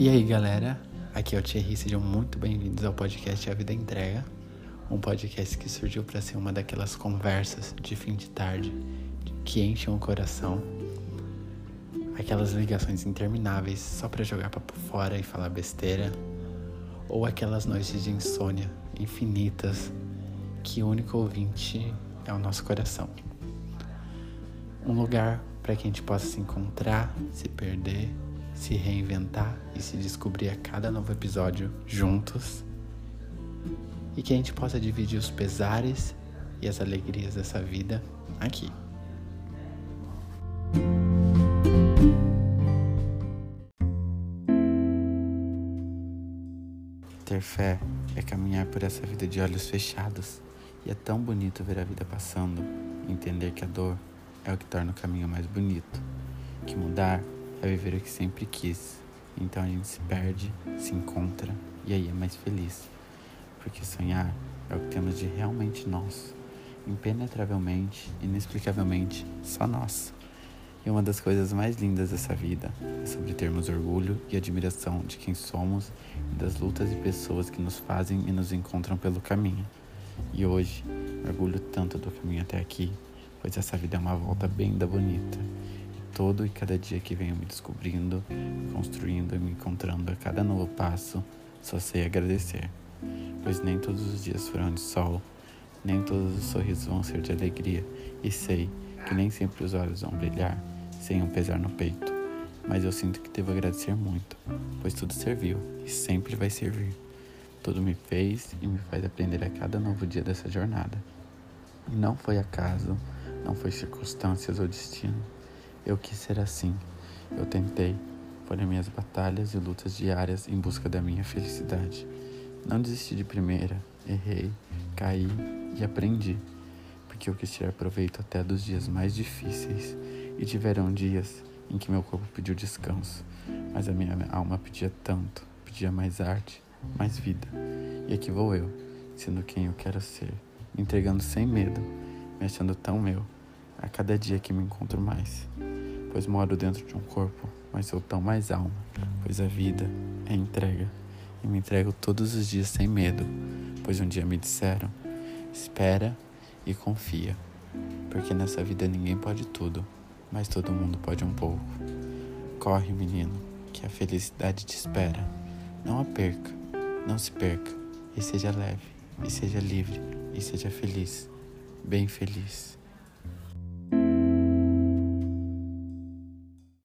E aí, galera? Aqui é o Thierry, sejam muito bem-vindos ao podcast A Vida Entrega, um podcast que surgiu para ser uma daquelas conversas de fim de tarde que enchem o coração, aquelas ligações intermináveis só para jogar papo fora e falar besteira, ou aquelas noites de insônia infinitas que o único ouvinte é o nosso coração. Um lugar para que a gente possa se encontrar, se perder, se reinventar e se descobrir a cada novo episódio juntos. E que a gente possa dividir os pesares e as alegrias dessa vida aqui. Ter fé é caminhar por essa vida de olhos fechados. E é tão bonito ver a vida passando, entender que a dor é o que torna o caminho mais bonito, que mudar é viver o que sempre quis. Então a gente se perde, se encontra e aí é mais feliz. Porque sonhar é o que temos de realmente nós, impenetravelmente, inexplicavelmente, só nós. E uma das coisas mais lindas dessa vida é sobre termos orgulho e admiração de quem somos e das lutas e pessoas que nos fazem e nos encontram pelo caminho. E hoje, mergulho tanto do caminho até aqui, pois essa vida é uma volta bem da bonita. Todo e cada dia que venho me descobrindo, construindo e me encontrando a cada novo passo, só sei agradecer. Pois nem todos os dias foram de sol, nem todos os sorrisos vão ser de alegria, e sei que nem sempre os olhos vão brilhar sem um pesar no peito. Mas eu sinto que devo agradecer muito, pois tudo serviu e sempre vai servir. Tudo me fez e me faz aprender a cada novo dia dessa jornada. E não foi acaso, não foi circunstâncias ou destino. Eu quis ser assim. Eu tentei. Foram minhas batalhas e lutas diárias em busca da minha felicidade. Não desisti de primeira, errei, caí e aprendi porque eu quis tirar proveito até dos dias mais difíceis e tiveram dias em que meu corpo pediu descanso, mas a minha alma pedia tanto, pedia mais arte, mais vida. E aqui vou eu, sendo quem eu quero ser, me entregando sem medo, me achando tão meu, a cada dia que me encontro mais. Pois moro dentro de um corpo, mas sou tão mais alma, pois a vida é entrega. E me entrego todos os dias sem medo, pois um dia me disseram: espera e confia, porque nessa vida ninguém pode tudo, mas todo mundo pode um pouco. Corre, menino, que a felicidade te espera. Não a perca, não se perca, e seja leve, e seja livre, e seja feliz, bem feliz.